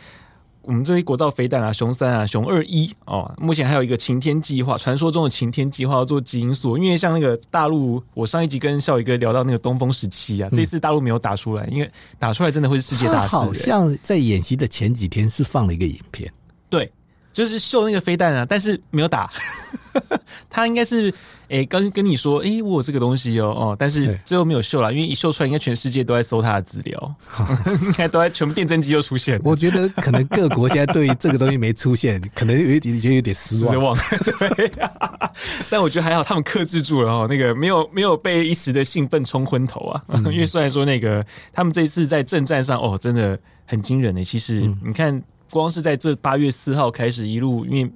我们这些国造飞弹啊，熊三啊，熊二一哦，目前还有一个晴天计划，传说中的晴天计划要做基因素，因为像那个大陆，我上一集跟笑宇哥聊到那个东风十七啊，这次大陆没有打出来，因为打出来真的会是世界大事。好像在演习的前几天是放了一个影片，对，就是秀那个飞弹啊，但是没有打，他应该是。哎、欸，跟跟你说，哎、欸，我有这个东西哦，哦，但是最后没有秀了，因为一秀出来，应该全世界都在搜他的资料，应该都在全部电侦机又出现。我觉得可能各国现在对于这个东西没出现，可能有点觉得有点失望。失望，对、啊。但我觉得还好，他们克制住了哦，那个没有没有被一时的兴奋冲昏头啊。嗯、因为虽然说那个他们这一次在正战上哦，真的很惊人呢。其实你看，光是在这八月四号开始一路，因为。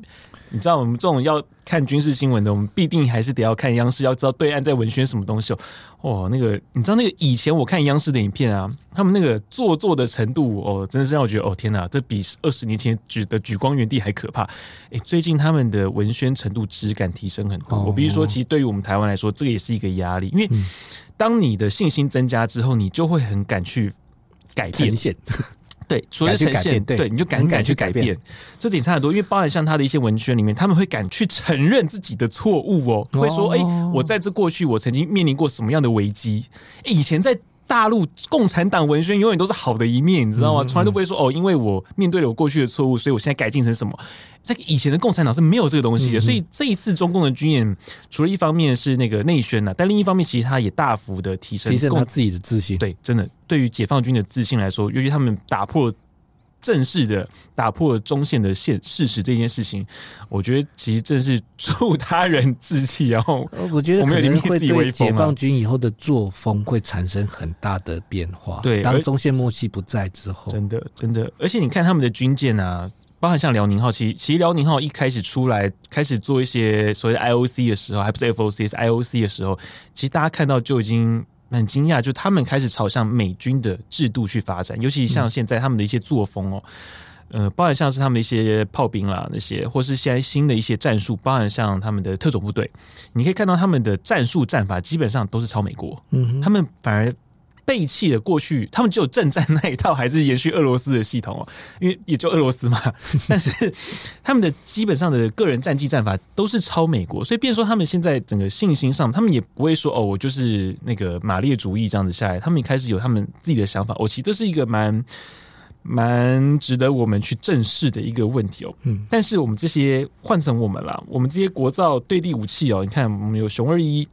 你知道我们这种要看军事新闻的，我们必定还是得要看央视，要知道对岸在文宣什么东西哦。哦，那个你知道那个以前我看央视的影片啊，他们那个做作的程度哦，真的是让我觉得哦天哪，这比二十年前举的举光原地还可怕。哎，最近他们的文宣程度质感提升很多。我必须说，其实对于我们台湾来说，这个也是一个压力，因为当你的信心增加之后，你就会很敢去改变。对，除了呈现，对，对，你就敢敢去改变，改变这点差很多。因为包含像他的一些文宣里面，他们会敢去承认自己的错误哦，会说：“哎、欸，我在这过去，我曾经面临过什么样的危机？欸、以前在。”大陆共产党文宣永远都是好的一面，你知道吗？从来都不会说哦，因为我面对了我过去的错误，所以我现在改进成什么。在以前的共产党是没有这个东西的，所以这一次中共的军演，除了一方面是那个内宣呢，但另一方面其实他也大幅的提升提升他自己的自信。对，真的对于解放军的自信来说，尤其他们打破正式的打破了中线的现事实这件事情，我觉得其实正是助他人志气。然后我觉得可能会对解放军以后的作风会产生很大的变化。对，当中线默契不在之后，真的真的，而且你看他们的军舰啊。包含像辽宁号，其实其实辽宁号一开始出来开始做一些所谓的 IOC 的时候，还不是 FOC，是 IOC 的时候，其实大家看到就已经很惊讶，就他们开始朝向美军的制度去发展，尤其像现在他们的一些作风哦，呃，包含像是他们的一些炮兵啦那些，或是现在新的一些战术，包含像他们的特种部队，你可以看到他们的战术战法基本上都是朝美国，嗯，他们反而。背弃了过去，他们只有正战那一套，还是延续俄罗斯的系统哦？因为也就俄罗斯嘛。但是他们的基本上的个人战绩战法都是抄美国，所以变说他们现在整个信心上，他们也不会说哦，我就是那个马列主义这样子下来。他们也开始有他们自己的想法。哦，其实这是一个蛮蛮值得我们去正视的一个问题哦。嗯，但是我们这些换成我们了，我们这些国造对地武器哦，你看我们有熊二一，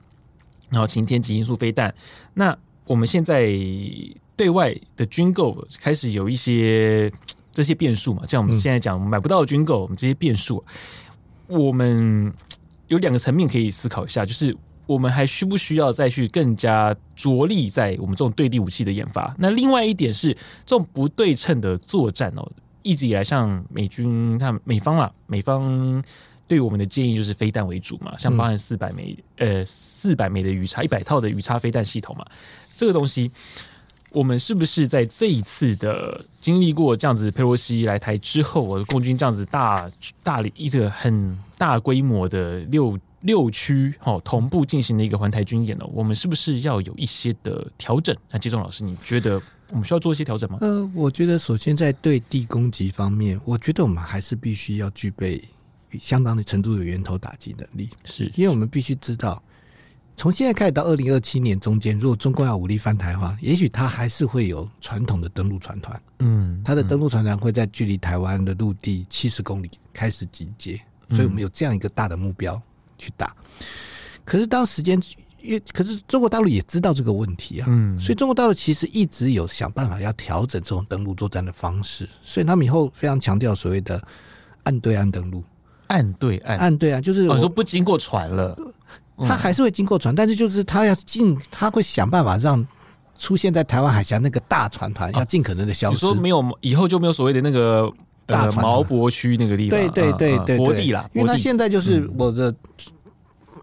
然后擎天极音速飞弹，那。我们现在对外的军购开始有一些这些变数嘛，像我们现在讲买不到军购，我们这些变数，我们有两个层面可以思考一下，就是我们还需不需要再去更加着力在我们这种对地武器的研发？那另外一点是这种不对称的作战哦，一直以来像美军他们美方啊，美方对我们的建议就是飞弹为主嘛，像包含四百枚呃四百枚的鱼叉一百套的鱼叉飞弹系统嘛。这个东西，我们是不是在这一次的经历过这样子佩洛西来台之后，我的共军这样子大大力一个很大规模的六六区哦同步进行的一个环台军演呢？我们是不是要有一些的调整？那季中老师，你觉得我们需要做一些调整吗？呃，我觉得首先在对地攻击方面，我觉得我们还是必须要具备相当的程度的源头打击能力，是因为我们必须知道。从现在开始到二零二七年中间，如果中共要武力翻台的话，也许它还是会有传统的登陆船团。嗯，它的登陆船团会在距离台湾的陆地七十公里开始集结，所以我们有这样一个大的目标去打。可是当时间越，可是中国大陆也知道这个问题啊。嗯，所以中国大陆其实一直有想办法要调整这种登陆作战的方式，所以他们以后非常强调所谓的岸对岸登陆。岸对岸，岸对岸就是我说不经过船了。他还是会经过船，但是就是他要进，他会想办法让出现在台湾海峡那个大船团要尽可能的消失。你说没有以后就没有所谓的那个大毛博区那个地方，对对对对，博地啦。因为他现在就是我的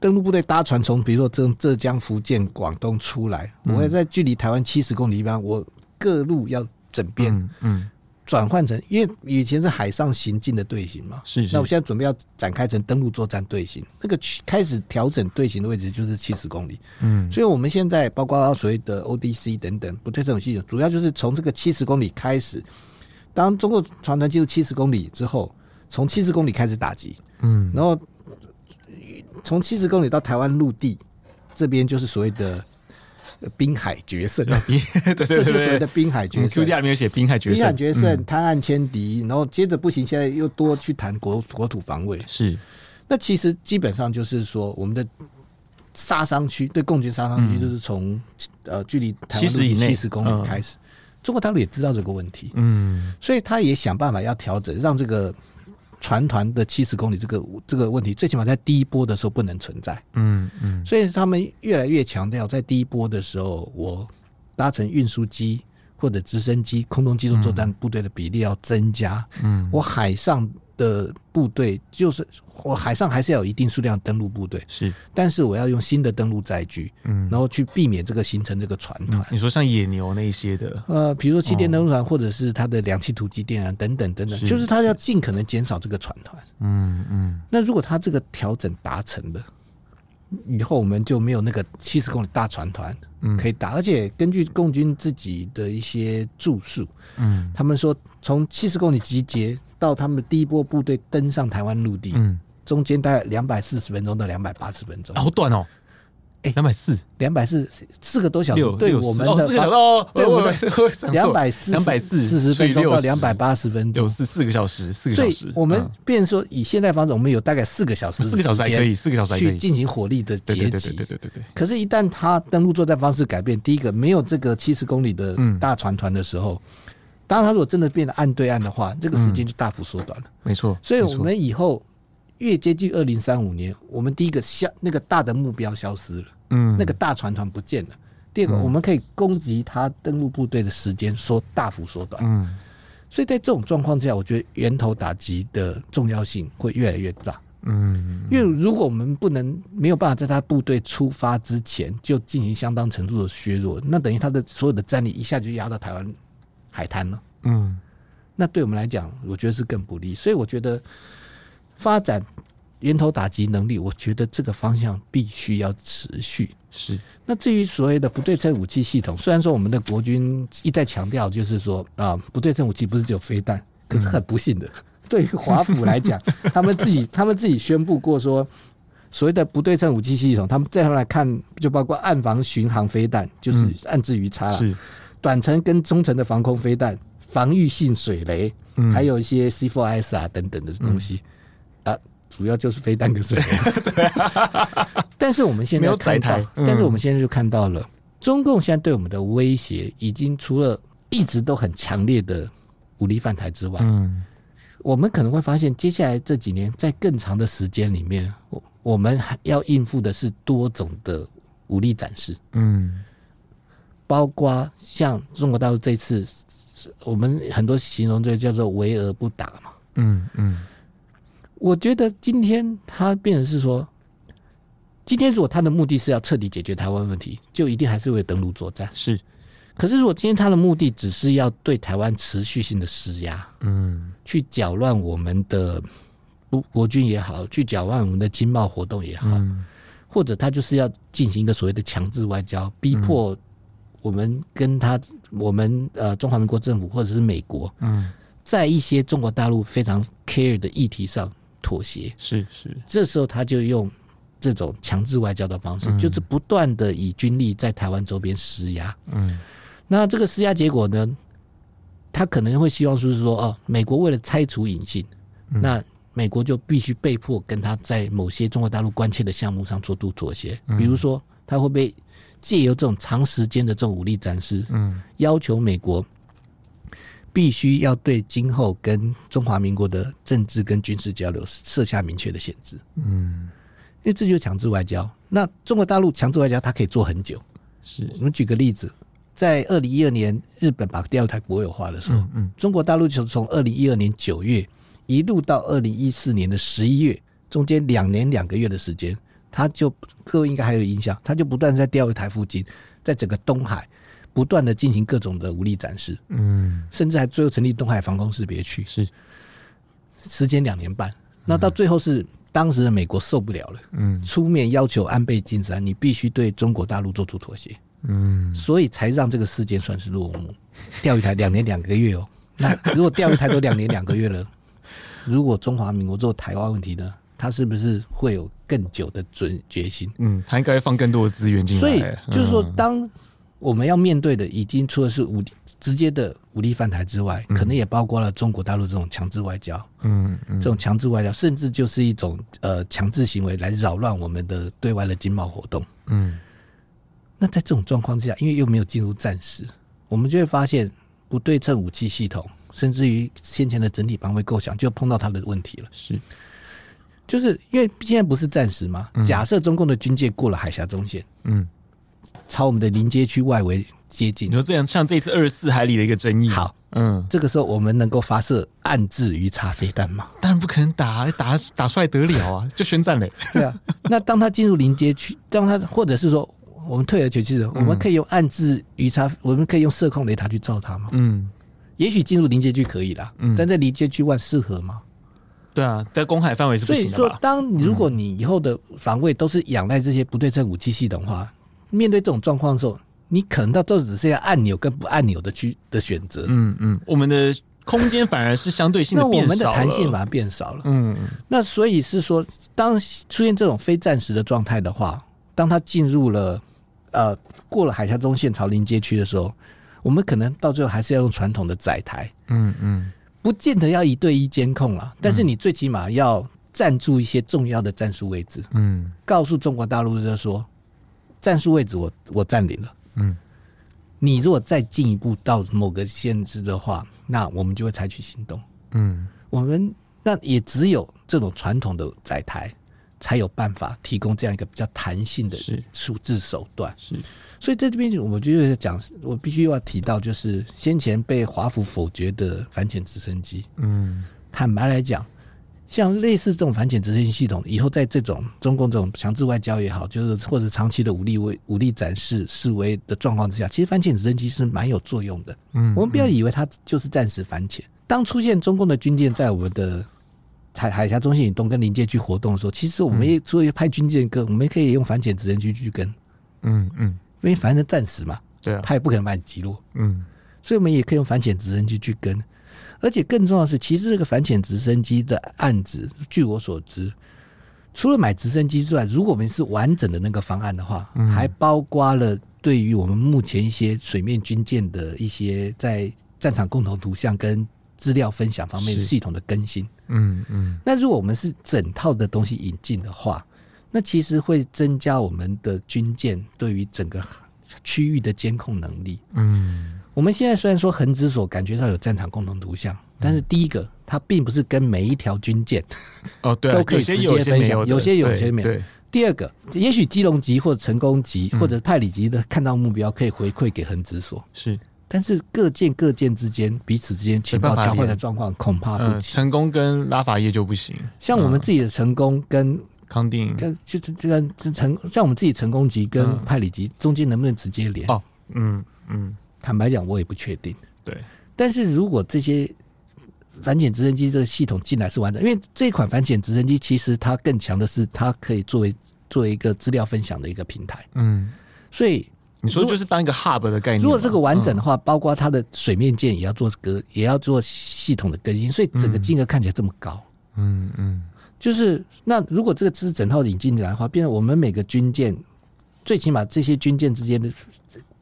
登陆部队搭船从比如说浙浙江、福建、广东出来，我会在距离台湾七十公里地方，我各路要整编，嗯。转换成，因为以前是海上行进的队形嘛，是，是。那我现在准备要展开成登陆作战队形，那个开始调整队形的位置就是七十公里。嗯，所以我们现在包括所谓的 ODC 等等不对称系统，主要就是从这个七十公里开始。当中国船团进入七十公里之后，从七十公里开始打击，嗯，然后从七十公里到台湾陆地这边就是所谓的。滨海决胜，对对对，这就是所谓的滨海决胜。Q D 里面有写滨海决胜，滨海决胜，滩岸歼敌，然后接着不行，现在又多去谈国国土防卫。是，那其实基本上就是说，我们的杀伤区对共军杀伤区，就是从呃距离台湾陆地七十公里开始。中国大陆也知道这个问题，嗯，所以他也想办法要调整，让这个。船团的七十公里这个这个问题，最起码在第一波的时候不能存在。嗯嗯，所以他们越来越强调，在第一波的时候，我搭乘运输机或者直升机、空中机动作战部队的比例要增加。嗯，我海上。的部队就是我海上还是要有一定数量登陆部队是，但是我要用新的登陆载具，嗯，然后去避免这个形成这个船团、嗯。你说像野牛那一些的，呃，比如说气垫登陆船，或者是它的两栖突击舰啊，等等等等，是就是它要尽可能减少这个船团。嗯嗯。那如果它这个调整达成了，以后我们就没有那个七十公里大船团可以打，而且根据共军自己的一些住宿，嗯，他们说从七十公里集结。到他们第一波部队登上台湾陆地，嗯，中间大概两百四十分钟到两百八十分钟，好短哦，哎，两百四，两百四，四个多小时，对我们的，四个小时哦，对我们两百四，两百四四十分钟到两百八十分钟，有四四个小时，四个小时，我们变说以现在方式，我们有大概四个小时，四个小时还可以，四个小时去进行火力的截击，对对对对。可是，一旦他登陆作战方式改变，第一个没有这个七十公里的大船团的时候。当他如果真的变得岸对岸的话，这个时间就大幅缩短了。嗯、没错，所以我们以后越接近二零三五年，我们第一个消那个大的目标消失了，嗯，那个大船团不见了。第二个，我们可以攻击他登陆部队的时间缩大幅缩短。嗯，所以在这种状况之下，我觉得源头打击的重要性会越来越大。嗯，因为如果我们不能没有办法在他部队出发之前就进行相当程度的削弱，那等于他的所有的战力一下就压到台湾海滩了。嗯，那对我们来讲，我觉得是更不利。所以我觉得发展源头打击能力，我觉得这个方向必须要持续。是。那至于所谓的不对称武器系统，虽然说我们的国军一再强调，就是说啊，不对称武器不是只有飞弹，可是很不幸的。嗯 对于华府来讲，他们自己他们自己宣布过说，所谓的不对称武器系统，他们在他们来看，就包括暗防巡航飞弹，就是岸置鱼叉，是短程跟中程的防空飞弹，防御性水雷，还有一些 C4IS 啊等等的东西。啊，主要就是飞弹跟水雷。对啊，但是我们现在看到，但是我们现在就看到了，中共现在对我们的威胁，已经除了一直都很强烈的武力犯台之外，嗯。我们可能会发现，接下来这几年，在更长的时间里面，我我们还要应付的是多种的武力展示，嗯，包括像中国大陆这次，我们很多形容这叫做“围而不打”嘛，嗯嗯，我觉得今天他变成是说，今天如果他的目的是要彻底解决台湾问题，就一定还是会登陆作战，是。可是，如果今天他的目的只是要对台湾持续性的施压，嗯，去搅乱我们的国国军也好，去搅乱我们的经贸活动也好，嗯，或者他就是要进行一个所谓的强制外交，逼迫我们跟他，我们呃中华民国政府或者是美国，嗯，在一些中国大陆非常 care 的议题上妥协，是是，这时候他就用这种强制外交的方式，就是不断的以军力在台湾周边施压，嗯。那这个施压结果呢？他可能会希望说是说哦，美国为了拆除隐性，那美国就必须被迫跟他在某些中国大陆关切的项目上做度妥协。比如说，他会不会借由这种长时间的这种武力展示，嗯，要求美国必须要对今后跟中华民国的政治跟军事交流设下明确的限制？嗯，因为这就是强制外交。那中国大陆强制外交，它可以做很久。是我们举个例子。在二零一二年，日本把第二台国有化的时候，嗯嗯、中国大陆就从二零一二年九月一路到二零一四年的十一月，中间两年两个月的时间，他就各位应该还有印象，他就不断在钓鱼台附近，在整个东海不断的进行各种的武力展示，嗯，甚至还最后成立东海防空识别区，是。时间两年半，那到最后是当时的美国受不了了，嗯，出面要求安倍晋三，你必须对中国大陆做出妥协。嗯，所以才让这个事件算是落幕。钓鱼台两年两个月哦，那如果钓鱼台都两年两个月了，如果中华民国做台湾问题呢，他是不是会有更久的准决心？嗯，他应该放更多的资源进来。所以就是说，当我们要面对的已经除了是武直接的武力犯台之外，可能也包括了中国大陆这种强制外交。嗯，这种强制外交，甚至就是一种呃强制行为来扰乱我们的对外的经贸活动。嗯。那在这种状况之下，因为又没有进入战时，我们就会发现不对称武器系统，甚至于先前的整体防卫构想，就碰到他的问题了。是，就是因为现在不是战时嘛？嗯、假设中共的军舰过了海峡中线，嗯，朝我们的临街区外围接近。你说这样，像这次二十四海里的一个争议，好，嗯，这个时候我们能够发射暗置鱼叉飞弹吗？当然不可能打，打打出来得了啊，就宣战嘞。对啊，那当他进入临街区，当他或者是说。我们退而求其次，我们可以用暗置鱼叉，我们可以用射控雷达去照它吗？嗯，也许进入临界区可以啦，嗯，但在临界区外适合吗？对啊，在公海范围是不行的。所以说，当如果你以后的防卫都是仰赖这些不对称武器系统的话，面对这种状况的时候，你可能到都只剩下按钮跟不按钮的区的选择。嗯嗯，我们的空间反而是相对性的变少了，那我们的弹性反而变少了。嗯，那所以是说，当出现这种非战时的状态的话，当它进入了。呃，过了海峡中线朝临街区的时候，我们可能到最后还是要用传统的载台，嗯嗯，不见得要一对一监控啊，但是你最起码要站住一些重要的战术位置，嗯，告诉中国大陆就是说，战术位置我我占领了，嗯，你如果再进一步到某个限制的话，那我们就会采取行动。嗯，我们那也只有这种传统的载台，才有办法提供这样一个比较弹性的处置手段。是，所以在这边我就是讲，我必须要提到，就是先前被华府否决的反潜直升机。嗯，坦白来讲。像类似这种反潜直升机系统，以后在这种中共这种强制外交也好，就是或者长期的武力威武力展示示威的状况之下，其实反潜直升机是蛮有作用的。嗯，我们不要以为它就是暂时反潜。当出现中共的军舰在我们的海海峡中心以东跟临界区活动的时候，其实我们也作为派军舰跟，我们也可以用反潜直升机去跟。嗯嗯，因为反正暂时嘛，对啊，它也不可能把你击落。嗯，所以我们也可以用反潜直升机去跟。而且更重要的是，其实这个反潜直升机的案子，据我所知，除了买直升机之外，如果我们是完整的那个方案的话，嗯、还包括了对于我们目前一些水面军舰的一些在战场共同图像跟资料分享方面系统的更新。嗯嗯。那如果我们是整套的东西引进的话，那其实会增加我们的军舰对于整个区域的监控能力。嗯。我们现在虽然说横指所感觉到有战场共同图像，但是第一个，它并不是跟每一条军舰哦，对，都可以直接分享，有些有，有些没有。第二个，也许基隆级或者成功级或者派里级的看到目标可以回馈给横指所，是，但是各舰各舰之间彼此之间情报交换的状况恐怕不行。成功跟拉法叶就不行，像我们自己的成功跟康定，跟就是这个成像我们自己成功级跟派里级中间能不能直接连？哦，嗯嗯。坦白讲，我也不确定。对，但是如果这些反潜直升机这个系统进来是完整，因为这款反潜直升机其实它更强的是，它可以作为作为一个资料分享的一个平台。嗯，所以你说就是当一个 hub 的概念。如果这个完整的话，包括它的水面舰也要做更，也要做系统的更新，所以整个金额看起来这么高。嗯嗯，就是那如果这个是整套引进来的话，变成我们每个军舰，最起码这些军舰之间的。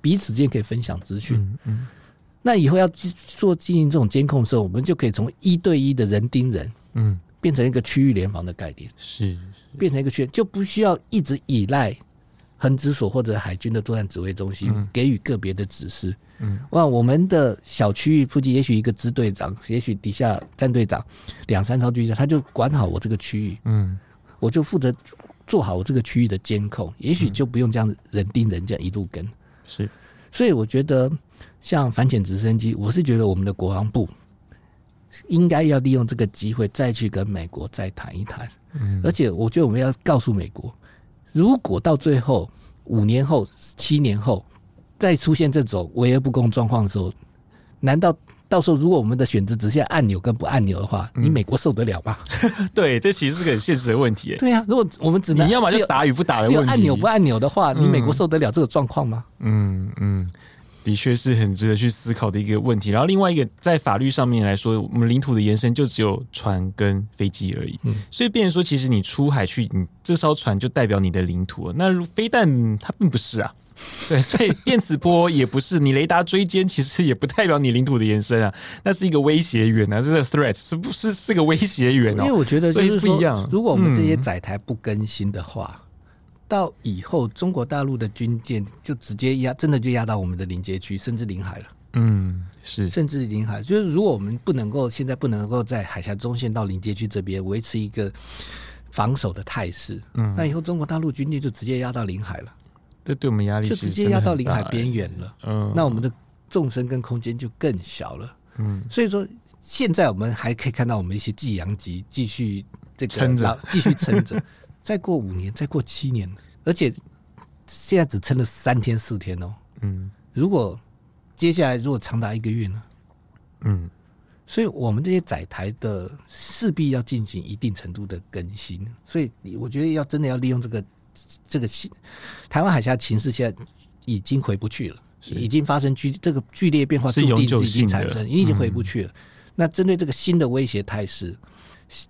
彼此之间可以分享资讯，嗯，嗯，那以后要做进行这种监控的时候，我们就可以从一对一的人盯人，嗯，变成一个区域联防的概念，是，是。变成一个区，就不需要一直依赖横指所或者海军的作战指挥中心给予个别的指示，嗯，哇，我们的小区域附近也许一个支队长，也许底下战队长两三艘军舰，他就管好我这个区域，嗯，我就负责做好我这个区域的监控，也许就不用这样人盯人这样一路跟。是，所以我觉得像反潜直升机，我是觉得我们的国防部应该要利用这个机会再去跟美国再谈一谈。嗯，而且我觉得我们要告诉美国，如果到最后五年后、七年后再出现这种围而不攻状况的时候，难道？到时候，如果我们的选择只剩下按钮跟不按钮的话，你美国受得了吗？嗯、对，这其实是个很现实的问题。对呀、啊，如果我们只能你要么就打与不打的问题，只有按钮不按钮的话，你美国受得了这个状况吗？嗯嗯，的确是很值得去思考的一个问题。然后另外一个，在法律上面来说，我们领土的延伸就只有船跟飞机而已。嗯，所以变成说，其实你出海去，你这艘船就代表你的领土。那飞弹它并不是啊。对，所以电磁波也不是你雷达追歼，其实也不代表你领土的延伸啊，那是一个威胁源啊，这是 threat，是不是是个威胁源哦？因为我觉得就是不一样。如果我们这些载台不更新的话，嗯、到以后中国大陆的军舰就直接压，真的就压到我们的临界区，甚至领海了。嗯，是，甚至领海，就是如果我们不能够现在不能够在海峡中线到临界区这边维持一个防守的态势，嗯，那以后中国大陆军舰就直接压到领海了。这对我们压力就直接压到领海边缘了，嗯，那我们的纵深跟空间就更小了，嗯，所以说现在我们还可以看到我们一些济阳级继续这个撑着，继续撑着，再过五年，再过七年，而且现在只撑了三天四天哦，嗯，如果接下来如果长达一个月呢，嗯，所以我们这些载台的势必要进行一定程度的更新，所以我觉得要真的要利用这个。这个台湾海峡情势现在已经回不去了，已经发生剧这个剧烈变化，注定是已经产生，已经回不去了。那针对这个新的威胁态势，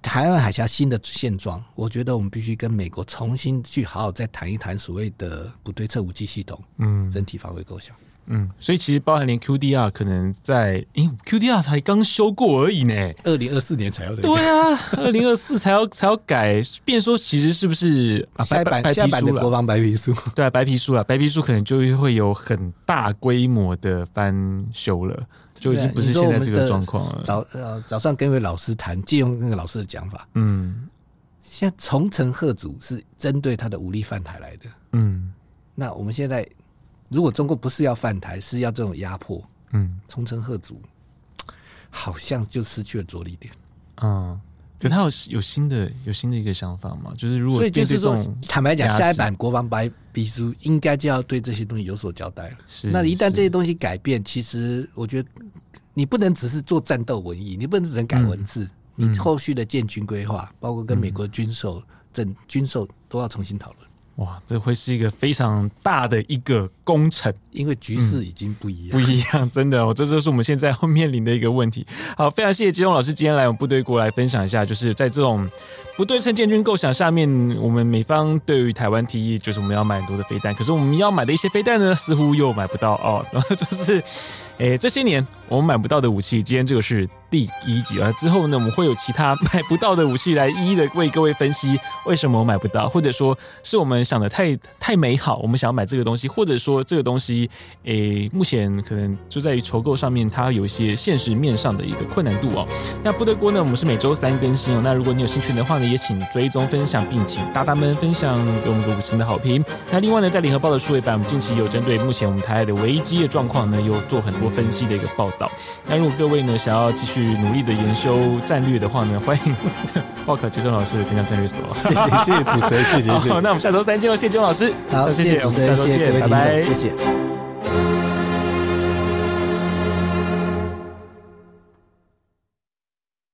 台湾海峡新的现状，我觉得我们必须跟美国重新去好好再谈一谈所谓的不对称武器系统，嗯，整体防卫构想。嗯，所以其实包含连 QDR 可能在，因为 QDR 才刚修过而已呢，二零二四年才要改。对啊，二零二四才要才要改，变说其实是不是啊？白白皮书了国防白皮书，对啊，白皮书了，白皮书可能就会有很大规模的翻修了。就已经不是现在这个状况了。早呃早上跟一位老师谈，借用那个老师的讲法，嗯，现在重城贺祖是针对他的武力犯台来的，嗯，那我们现在如果中国不是要犯台，是要这种压迫，嗯，重城贺祖好像就失去了着力点，嗯。可他有有新的有新的一个想法吗？就是如果所以就这种坦白讲，下一版国防白皮书应该就要对这些东西有所交代了。是，那一旦这些东西改变，其实我觉得你不能只是做战斗文艺，你不能只能改文字，嗯、你后续的建军规划，包括跟美国军售、整军售都要重新讨论。哇，这会是一个非常大的一个工程，因为局势已经不一样，嗯、不一样，真的，哦，这就是我们现在要面临的一个问题。好，非常谢谢吉仲老师今天来我们部队过来分享一下，就是在这种不对称建军构想下面，我们美方对于台湾提议，就是我们要买很多的飞弹，可是我们要买的一些飞弹呢，似乎又买不到哦，然 后就是。诶，这些年我们买不到的武器，今天这个是第一集啊。之后呢，我们会有其他买不到的武器来一一的为各位分析为什么我买不到，或者说是我们想的太太美好，我们想要买这个东西，或者说这个东西，诶，目前可能就在于筹购上面，它有一些现实面上的一个困难度哦。那部队锅呢，我们是每周三更新哦。那如果你有兴趣的话呢，也请追踪分享，并请大大们分享给我们个五星的好评。那另外呢，在联合报的数位版，我们近期有针对目前我们台海的危机的状况呢，有做很多。分析的一个报道。那如果各位呢想要继续努力的研修战略的话呢，欢迎 报考杰忠老师的天下战略所。谢谢谢谢主持人，谢谢谢谢。好，那我们下周三见喽，谢谢吉仲老师。好，谢谢，我们下周见，拜拜，谢谢。